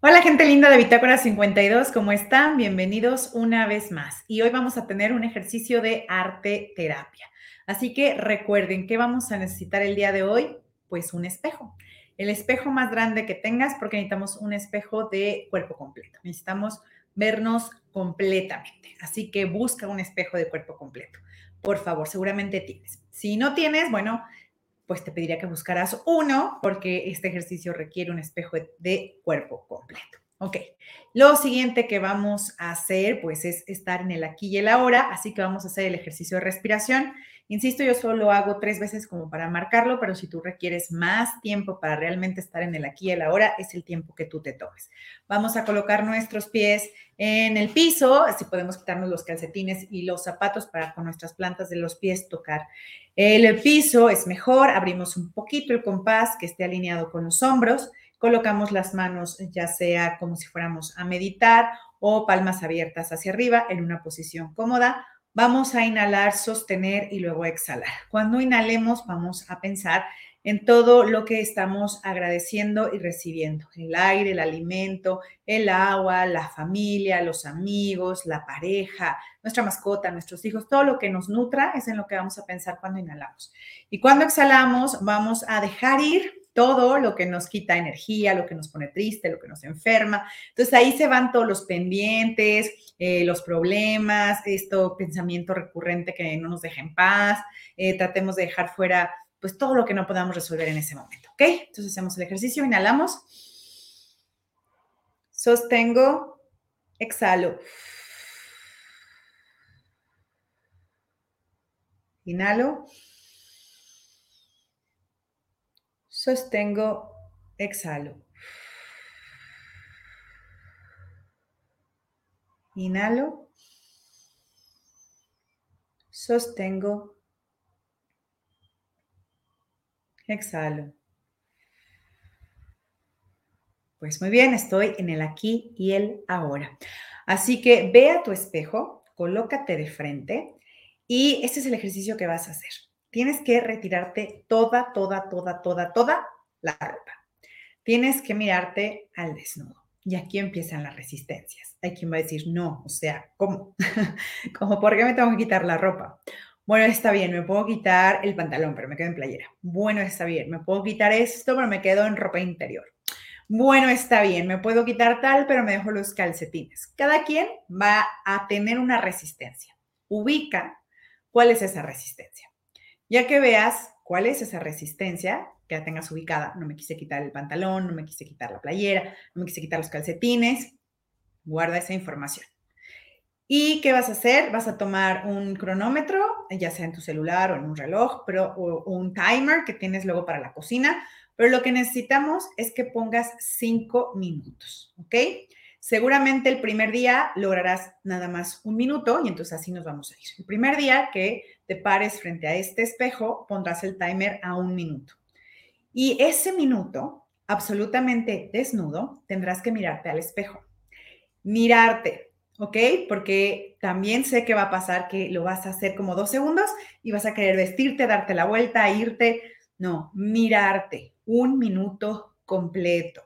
Hola gente linda de Bitácora 52, ¿cómo están? Bienvenidos una vez más. Y hoy vamos a tener un ejercicio de arte terapia. Así que recuerden que vamos a necesitar el día de hoy, pues un espejo. El espejo más grande que tengas porque necesitamos un espejo de cuerpo completo. Necesitamos vernos completamente. Así que busca un espejo de cuerpo completo. Por favor, seguramente tienes. Si no tienes, bueno, pues te pediría que buscaras uno porque este ejercicio requiere un espejo de cuerpo completo. Ok, lo siguiente que vamos a hacer pues es estar en el aquí y el ahora, así que vamos a hacer el ejercicio de respiración Insisto, yo solo hago tres veces como para marcarlo, pero si tú requieres más tiempo para realmente estar en el aquí y el ahora, es el tiempo que tú te tomes. Vamos a colocar nuestros pies en el piso, así podemos quitarnos los calcetines y los zapatos para con nuestras plantas de los pies tocar el piso. Es mejor, abrimos un poquito el compás que esté alineado con los hombros, colocamos las manos ya sea como si fuéramos a meditar o palmas abiertas hacia arriba en una posición cómoda Vamos a inhalar, sostener y luego exhalar. Cuando inhalemos, vamos a pensar en todo lo que estamos agradeciendo y recibiendo. El aire, el alimento, el agua, la familia, los amigos, la pareja, nuestra mascota, nuestros hijos, todo lo que nos nutra es en lo que vamos a pensar cuando inhalamos. Y cuando exhalamos, vamos a dejar ir todo lo que nos quita energía, lo que nos pone triste, lo que nos enferma. Entonces ahí se van todos los pendientes, eh, los problemas, esto pensamiento recurrente que no nos deja en paz. Eh, tratemos de dejar fuera pues todo lo que no podamos resolver en ese momento, ¿ok? Entonces hacemos el ejercicio, inhalamos, sostengo, exhalo. Inhalo. sostengo, exhalo. Inhalo, sostengo, exhalo. Pues muy bien, estoy en el aquí y el ahora. Así que ve a tu espejo, colócate de frente y este es el ejercicio que vas a hacer tienes que retirarte toda, toda, toda, toda, toda la ropa. Tienes que mirarte al desnudo. Y aquí empiezan las resistencias. Hay quien va a decir, no, o sea, ¿cómo? ¿Cómo por qué me tengo que quitar la ropa? Bueno, está bien, me puedo quitar el pantalón, pero me quedo en playera. Bueno, está bien, me puedo quitar esto, pero me quedo en ropa interior. Bueno, está bien, me puedo quitar tal, pero me dejo los calcetines. Cada quien va a tener una resistencia. Ubica cuál es esa resistencia. Ya que veas cuál es esa resistencia, que la tengas ubicada, no me quise quitar el pantalón, no me quise quitar la playera, no me quise quitar los calcetines, guarda esa información. ¿Y qué vas a hacer? Vas a tomar un cronómetro, ya sea en tu celular o en un reloj, pero un timer que tienes luego para la cocina, pero lo que necesitamos es que pongas cinco minutos, ¿ok? Seguramente el primer día lograrás nada más un minuto y entonces así nos vamos a ir. El primer día que te pares frente a este espejo, pondrás el timer a un minuto. Y ese minuto, absolutamente desnudo, tendrás que mirarte al espejo. Mirarte, ¿ok? Porque también sé que va a pasar que lo vas a hacer como dos segundos y vas a querer vestirte, darte la vuelta, irte. No, mirarte un minuto completo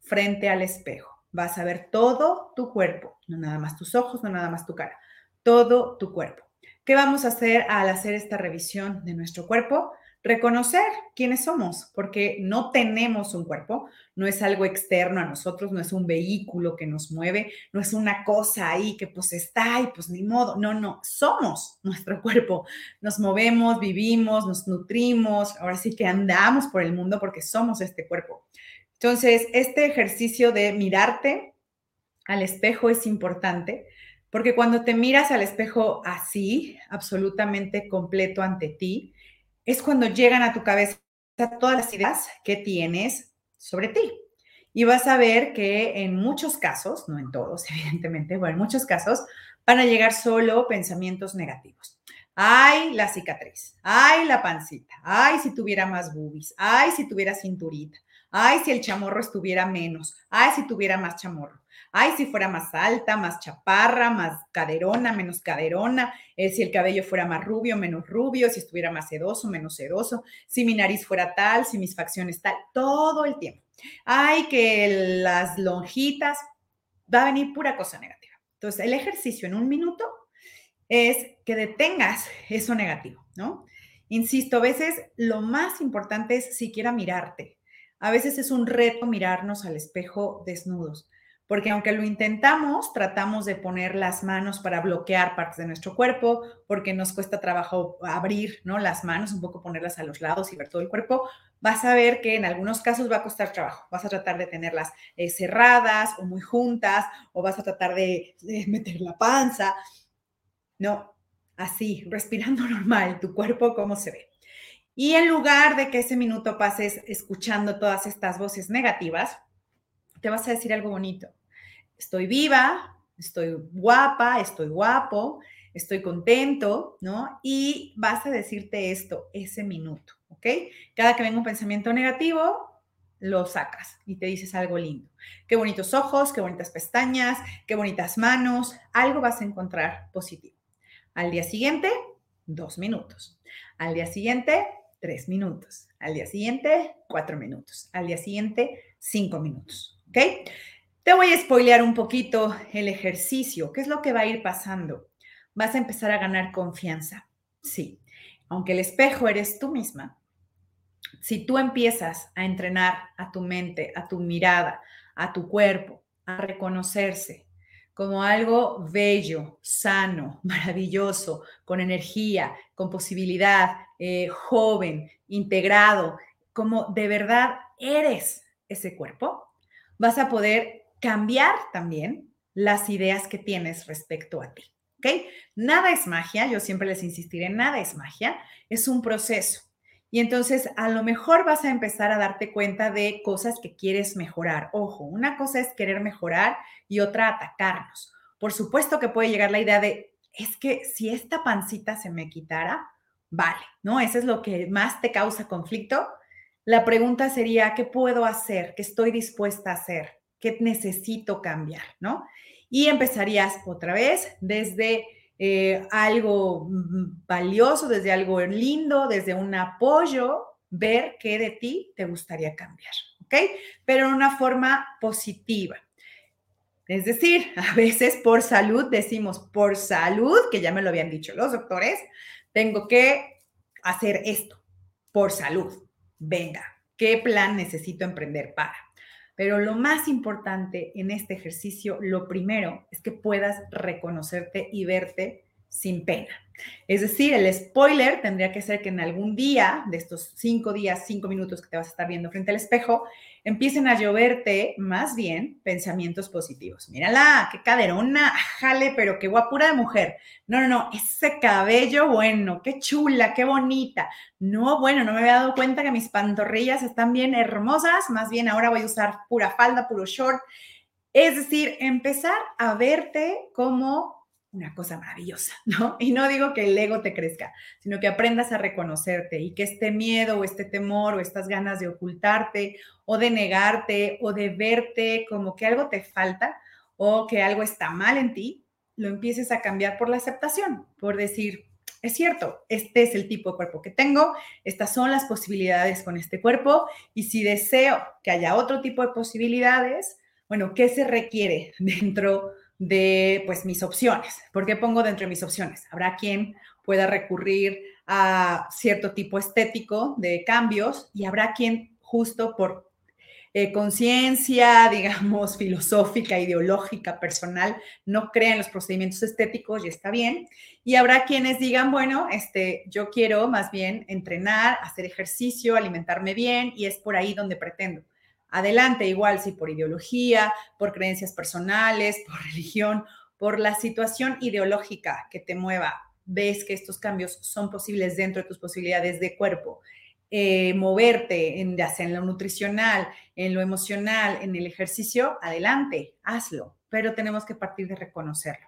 frente al espejo vas a ver todo tu cuerpo, no nada más tus ojos, no nada más tu cara, todo tu cuerpo. ¿Qué vamos a hacer al hacer esta revisión de nuestro cuerpo? Reconocer quiénes somos, porque no tenemos un cuerpo, no es algo externo a nosotros, no es un vehículo que nos mueve, no es una cosa ahí que pues está y pues ni modo, no, no, somos nuestro cuerpo, nos movemos, vivimos, nos nutrimos, ahora sí que andamos por el mundo porque somos este cuerpo. Entonces, este ejercicio de mirarte al espejo es importante porque cuando te miras al espejo así, absolutamente completo ante ti, es cuando llegan a tu cabeza todas las ideas que tienes sobre ti. Y vas a ver que en muchos casos, no en todos, evidentemente, pero en muchos casos, van a llegar solo pensamientos negativos. Ay, la cicatriz. Ay, la pancita. Ay, si tuviera más boobies. Ay, si tuviera cinturita Ay, si el chamorro estuviera menos. Ay, si tuviera más chamorro. Ay, si fuera más alta, más chaparra, más caderona, menos caderona. Eh, si el cabello fuera más rubio, menos rubio. Si estuviera más sedoso, menos sedoso. Si mi nariz fuera tal, si mis facciones tal. Todo el tiempo. Ay, que las lonjitas. Va a venir pura cosa negativa. Entonces, el ejercicio en un minuto es que detengas eso negativo, ¿no? Insisto, a veces lo más importante es siquiera mirarte. A veces es un reto mirarnos al espejo desnudos, porque aunque lo intentamos, tratamos de poner las manos para bloquear partes de nuestro cuerpo, porque nos cuesta trabajo abrir, ¿no? Las manos, un poco ponerlas a los lados y ver todo el cuerpo. Vas a ver que en algunos casos va a costar trabajo. Vas a tratar de tenerlas eh, cerradas o muy juntas, o vas a tratar de, de meter la panza. No, así, respirando normal, tu cuerpo cómo se ve. Y en lugar de que ese minuto pases escuchando todas estas voces negativas, te vas a decir algo bonito. Estoy viva, estoy guapa, estoy guapo, estoy contento, ¿no? Y vas a decirte esto ese minuto, ¿ok? Cada que venga un pensamiento negativo, lo sacas y te dices algo lindo. Qué bonitos ojos, qué bonitas pestañas, qué bonitas manos, algo vas a encontrar positivo. Al día siguiente, dos minutos. Al día siguiente, tres minutos. Al día siguiente, cuatro minutos. Al día siguiente, cinco minutos. ¿Ok? Te voy a spoilear un poquito el ejercicio. ¿Qué es lo que va a ir pasando? Vas a empezar a ganar confianza. Sí. Aunque el espejo eres tú misma, si tú empiezas a entrenar a tu mente, a tu mirada, a tu cuerpo, a reconocerse, como algo bello, sano, maravilloso, con energía, con posibilidad, eh, joven, integrado, como de verdad eres ese cuerpo, vas a poder cambiar también las ideas que tienes respecto a ti. ¿Ok? Nada es magia, yo siempre les insistiré, nada es magia, es un proceso. Y entonces a lo mejor vas a empezar a darte cuenta de cosas que quieres mejorar. Ojo, una cosa es querer mejorar y otra atacarnos. Por supuesto que puede llegar la idea de, es que si esta pancita se me quitara, vale, ¿no? Eso es lo que más te causa conflicto. La pregunta sería, ¿qué puedo hacer? ¿Qué estoy dispuesta a hacer? ¿Qué necesito cambiar? ¿No? Y empezarías otra vez desde eh, algo mm, valioso, desde algo lindo, desde un apoyo, ver qué de ti te gustaría cambiar, ¿ok? Pero en una forma positiva. Es decir, a veces por salud decimos, por salud, que ya me lo habían dicho los doctores, tengo que hacer esto, por salud. Venga, ¿qué plan necesito emprender para? Pero lo más importante en este ejercicio, lo primero es que puedas reconocerte y verte sin pena. Es decir, el spoiler tendría que ser que en algún día, de estos cinco días, cinco minutos que te vas a estar viendo frente al espejo, empiecen a lloverte más bien pensamientos positivos. Mírala, qué caderona, jale, pero qué guapura de mujer. No, no, no, ese cabello bueno, qué chula, qué bonita. No, bueno, no me había dado cuenta que mis pantorrillas están bien hermosas, más bien ahora voy a usar pura falda, puro short. Es decir, empezar a verte como una cosa maravillosa, ¿no? Y no digo que el ego te crezca, sino que aprendas a reconocerte y que este miedo o este temor o estas ganas de ocultarte o de negarte o de verte como que algo te falta o que algo está mal en ti, lo empieces a cambiar por la aceptación, por decir, es cierto, este es el tipo de cuerpo que tengo, estas son las posibilidades con este cuerpo y si deseo que haya otro tipo de posibilidades, bueno, ¿qué se requiere dentro de pues mis opciones. ¿Por qué pongo dentro de mis opciones? Habrá quien pueda recurrir a cierto tipo estético de cambios y habrá quien justo por eh, conciencia, digamos, filosófica, ideológica, personal, no crea en los procedimientos estéticos y está bien. Y habrá quienes digan, bueno, este, yo quiero más bien entrenar, hacer ejercicio, alimentarme bien y es por ahí donde pretendo adelante, igual si por ideología, por creencias personales, por religión, por la situación ideológica que te mueva, ves que estos cambios son posibles dentro de tus posibilidades de cuerpo. Eh, moverte en, en lo nutricional, en lo emocional, en el ejercicio, adelante, hazlo, pero tenemos que partir de reconocerlo.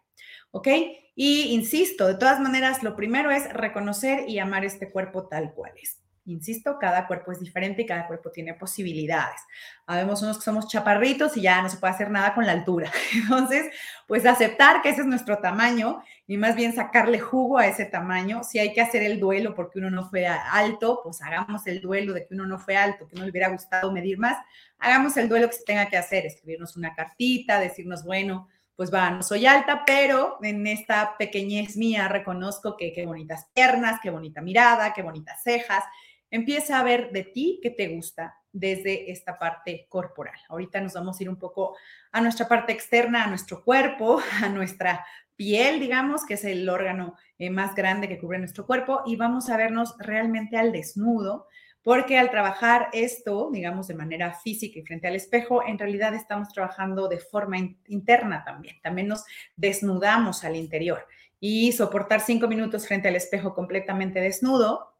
¿Ok? Y insisto, de todas maneras, lo primero es reconocer y amar este cuerpo tal cual es. Insisto, cada cuerpo es diferente y cada cuerpo tiene posibilidades. Habemos unos que somos chaparritos y ya no se puede hacer nada con la altura. Entonces, pues aceptar que ese es nuestro tamaño y más bien sacarle jugo a ese tamaño. Si hay que hacer el duelo porque uno no fue alto, pues hagamos el duelo de que uno no fue alto, que no le hubiera gustado medir más. Hagamos el duelo que se tenga que hacer, escribirnos una cartita, decirnos, bueno, pues va, no soy alta, pero en esta pequeñez mía reconozco que qué bonitas piernas, qué bonita mirada, qué bonitas cejas. Empieza a ver de ti qué te gusta desde esta parte corporal. Ahorita nos vamos a ir un poco a nuestra parte externa, a nuestro cuerpo, a nuestra piel, digamos, que es el órgano eh, más grande que cubre nuestro cuerpo, y vamos a vernos realmente al desnudo porque al trabajar esto, digamos, de manera física y frente al espejo, en realidad estamos trabajando de forma interna también. También nos desnudamos al interior y soportar cinco minutos frente al espejo completamente desnudo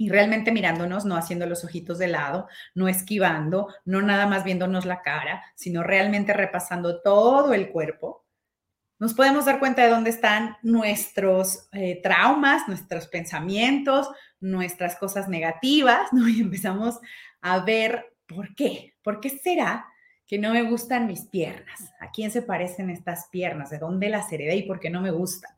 y realmente mirándonos, no haciendo los ojitos de lado, no esquivando, no nada más viéndonos la cara, sino realmente repasando todo el cuerpo, nos podemos dar cuenta de dónde están nuestros eh, traumas, nuestros pensamientos, nuestras cosas negativas, ¿no? Y empezamos a ver por qué, por qué será que no me gustan mis piernas, a quién se parecen estas piernas, de dónde las heredé y por qué no me gustan.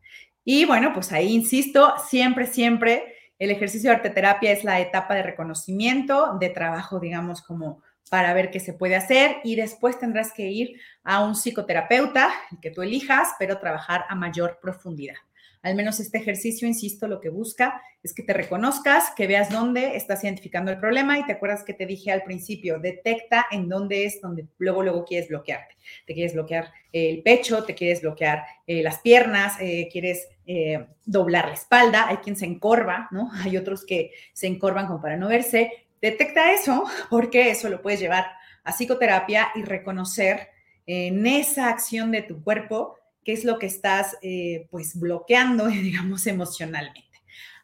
Y bueno, pues ahí insisto, siempre, siempre el ejercicio de arteterapia es la etapa de reconocimiento, de trabajo, digamos, como para ver qué se puede hacer y después tendrás que ir a un psicoterapeuta, que tú elijas, pero trabajar a mayor profundidad. Al menos este ejercicio, insisto, lo que busca es que te reconozcas, que veas dónde estás identificando el problema y te acuerdas que te dije al principio, detecta en dónde es donde luego, luego quieres bloquearte. Te quieres bloquear el pecho, te quieres bloquear eh, las piernas, eh, quieres eh, doblar la espalda, hay quien se encorva, ¿no? Hay otros que se encorvan como para no verse. Detecta eso porque eso lo puedes llevar a psicoterapia y reconocer en esa acción de tu cuerpo qué es lo que estás eh, pues bloqueando, digamos, emocionalmente.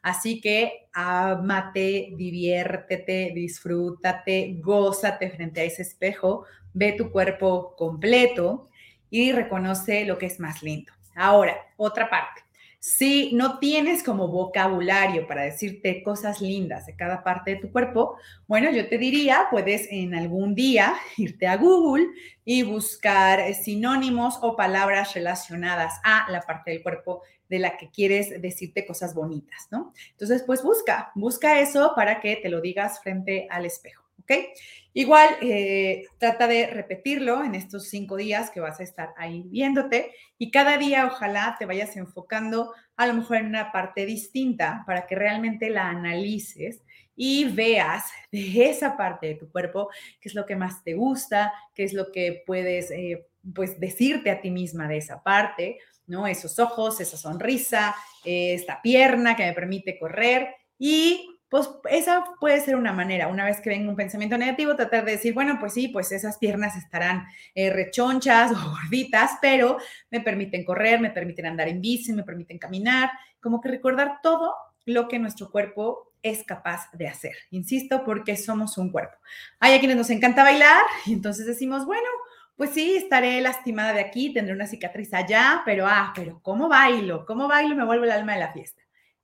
Así que amate, diviértete, disfrútate, gózate frente a ese espejo, ve tu cuerpo completo y reconoce lo que es más lindo. Ahora, otra parte. Si no tienes como vocabulario para decirte cosas lindas de cada parte de tu cuerpo, bueno, yo te diría, puedes en algún día irte a Google y buscar eh, sinónimos o palabras relacionadas a la parte del cuerpo de la que quieres decirte cosas bonitas, ¿no? Entonces, pues busca, busca eso para que te lo digas frente al espejo, ¿ok? Igual, eh, trata de repetirlo en estos cinco días que vas a estar ahí viéndote y cada día ojalá te vayas enfocando a lo mejor en una parte distinta para que realmente la analices y veas de esa parte de tu cuerpo qué es lo que más te gusta, qué es lo que puedes eh, pues decirte a ti misma de esa parte, ¿no? Esos ojos, esa sonrisa, esta pierna que me permite correr y pues esa puede ser una manera, una vez que venga un pensamiento negativo, tratar de decir, bueno, pues sí, pues esas piernas estarán eh, rechonchas o gorditas, pero me permiten correr, me permiten andar en bici, me permiten caminar, como que recordar todo lo que nuestro cuerpo es capaz de hacer. Insisto, porque somos un cuerpo. Hay a quienes nos encanta bailar y entonces decimos, bueno, pues sí, estaré lastimada de aquí, tendré una cicatriz allá, pero ah, pero ¿cómo bailo? ¿Cómo bailo? Me vuelvo el alma de la fiesta.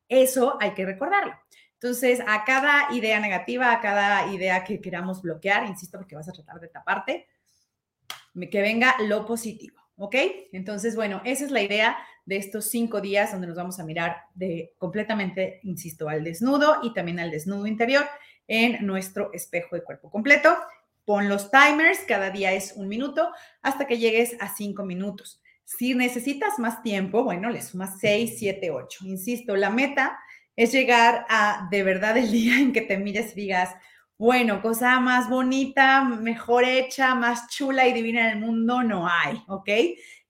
Eso hay que recordarlo. Entonces, a cada idea negativa, a cada idea que queramos bloquear, insisto, porque vas a tratar de taparte, que venga lo positivo, ¿ok? Entonces, bueno, esa es la idea de estos cinco días donde nos vamos a mirar de completamente, insisto, al desnudo y también al desnudo interior en nuestro espejo de cuerpo completo. Pon los timers, cada día es un minuto, hasta que llegues a cinco minutos. Si necesitas más tiempo, bueno, le sumas seis, siete, ocho. Insisto, la meta es llegar a de verdad el día en que te mires y digas, bueno, cosa más bonita, mejor hecha, más chula y divina en el mundo no hay, ¿ok?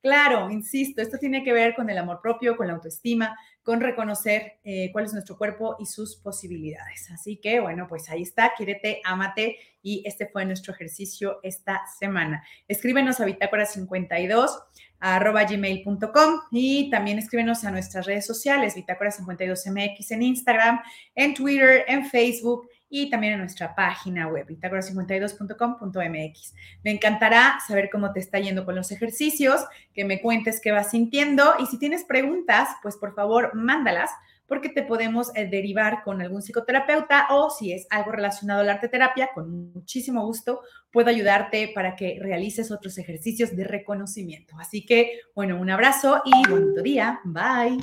Claro, insisto, esto tiene que ver con el amor propio, con la autoestima, con reconocer eh, cuál es nuestro cuerpo y sus posibilidades. Así que, bueno, pues ahí está, quiérete, ámate y este fue nuestro ejercicio esta semana. Escríbenos a bitácora 52 arroba gmail.com y también escríbenos a nuestras redes sociales, Bitácora 52MX en Instagram, en Twitter, en Facebook y también en nuestra página web, bitácora52.com.mx. Me encantará saber cómo te está yendo con los ejercicios, que me cuentes qué vas sintiendo y si tienes preguntas, pues por favor, mándalas porque te podemos eh, derivar con algún psicoterapeuta o si es algo relacionado al arte terapia, con muchísimo gusto puedo ayudarte para que realices otros ejercicios de reconocimiento. Así que, bueno, un abrazo y buen día. Bye.